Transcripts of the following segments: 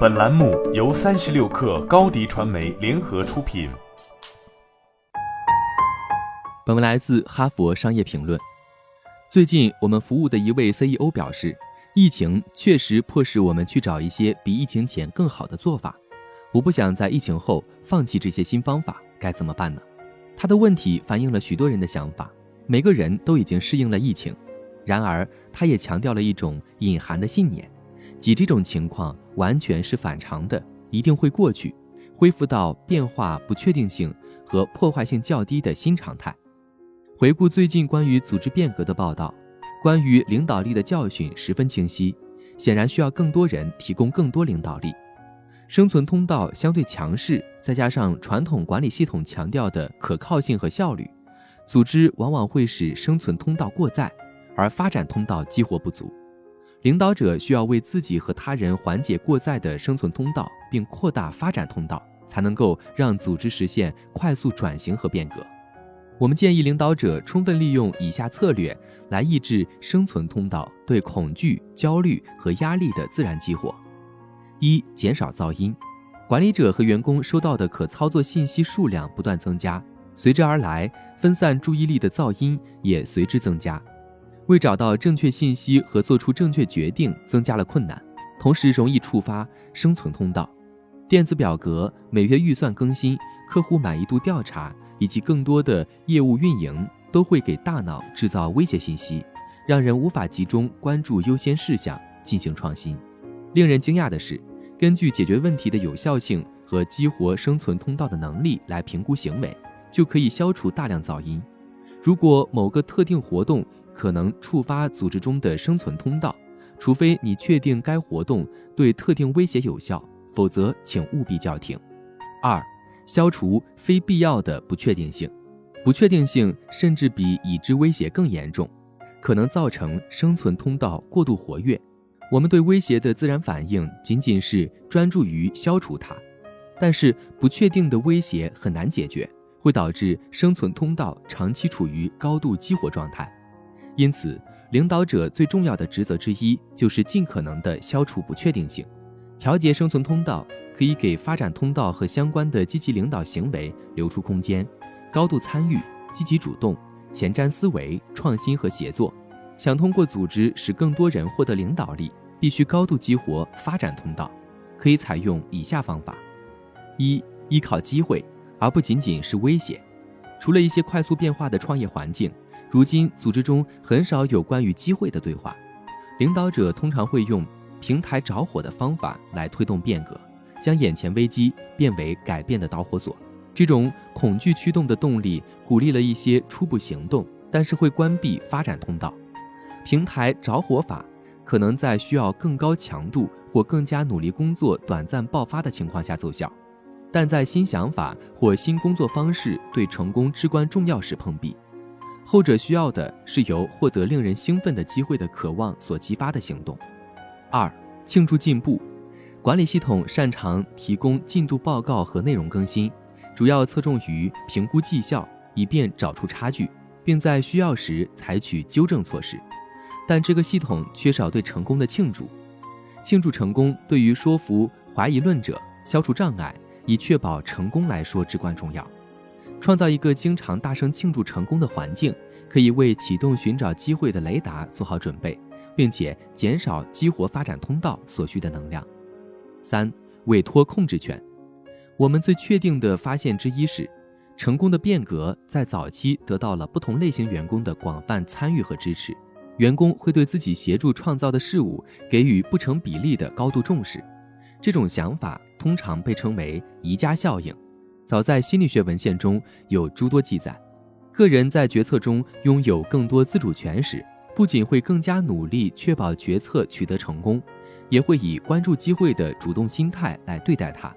本栏目由三十六氪高低传媒联合出品。本文来自《哈佛商业评论》。最近，我们服务的一位 CEO 表示，疫情确实迫使我们去找一些比疫情前更好的做法。我不想在疫情后放弃这些新方法，该怎么办呢？他的问题反映了许多人的想法，每个人都已经适应了疫情。然而，他也强调了一种隐含的信念，即这种情况完全是反常的，一定会过去，恢复到变化不确定性和破坏性较低的新常态。回顾最近关于组织变革的报道，关于领导力的教训十分清晰，显然需要更多人提供更多领导力。生存通道相对强势，再加上传统管理系统强调的可靠性和效率，组织往往会使生存通道过载。而发展通道激活不足，领导者需要为自己和他人缓解过载的生存通道，并扩大发展通道，才能够让组织实现快速转型和变革。我们建议领导者充分利用以下策略来抑制生存通道对恐惧、焦虑和压力的自然激活：一、减少噪音。管理者和员工收到的可操作信息数量不断增加，随之而来分散注意力的噪音也随之增加。为找到正确信息和做出正确决定增加了困难，同时容易触发生存通道。电子表格、每月预算更新、客户满意度调查以及更多的业务运营都会给大脑制造威胁信息，让人无法集中关注优先事项进行创新。令人惊讶的是，根据解决问题的有效性和激活生存通道的能力来评估行为，就可以消除大量噪音。如果某个特定活动，可能触发组织中的生存通道，除非你确定该活动对特定威胁有效，否则请务必叫停。二、消除非必要的不确定性，不确定性甚至比已知威胁更严重，可能造成生存通道过度活跃。我们对威胁的自然反应仅仅是专注于消除它，但是不确定的威胁很难解决，会导致生存通道长期处于高度激活状态。因此，领导者最重要的职责之一就是尽可能地消除不确定性，调节生存通道，可以给发展通道和相关的积极领导行为留出空间。高度参与、积极主动、前瞻思维、创新和协作。想通过组织使更多人获得领导力，必须高度激活发展通道。可以采用以下方法：一、依靠机会，而不仅仅是威胁。除了一些快速变化的创业环境。如今，组织中很少有关于机会的对话，领导者通常会用平台着火的方法来推动变革，将眼前危机变为改变的导火索。这种恐惧驱动的动力鼓励了一些初步行动，但是会关闭发展通道。平台着火法可能在需要更高强度或更加努力工作短暂爆发的情况下奏效，但在新想法或新工作方式对成功至关重要时碰壁。后者需要的是由获得令人兴奋的机会的渴望所激发的行动。二、庆祝进步，管理系统擅长提供进度报告和内容更新，主要侧重于评估绩效，以便找出差距，并在需要时采取纠正措施。但这个系统缺少对成功的庆祝。庆祝成功对于说服怀疑论者、消除障碍，以确保成功来说至关重要。创造一个经常大声庆祝成功的环境，可以为启动寻找机会的雷达做好准备，并且减少激活发展通道所需的能量。三、委托控制权。我们最确定的发现之一是，成功的变革在早期得到了不同类型员工的广泛参与和支持。员工会对自己协助创造的事物给予不成比例的高度重视。这种想法通常被称为宜家效应。早在心理学文献中有诸多记载，个人在决策中拥有更多自主权时，不仅会更加努力确保决策取得成功，也会以关注机会的主动心态来对待它。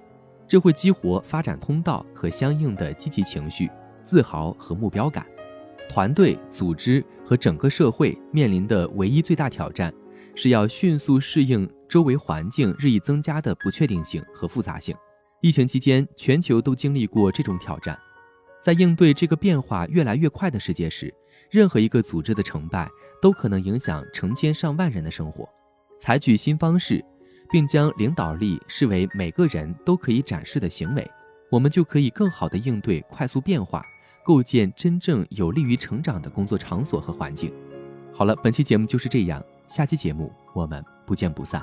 这会激活发展通道和相应的积极情绪、自豪和目标感。团队、组织和整个社会面临的唯一最大挑战，是要迅速适应周围环境日益增加的不确定性和复杂性。疫情期间，全球都经历过这种挑战。在应对这个变化越来越快的世界时，任何一个组织的成败都可能影响成千上万人的生活。采取新方式，并将领导力视为每个人都可以展示的行为，我们就可以更好地应对快速变化，构建真正有利于成长的工作场所和环境。好了，本期节目就是这样，下期节目我们不见不散。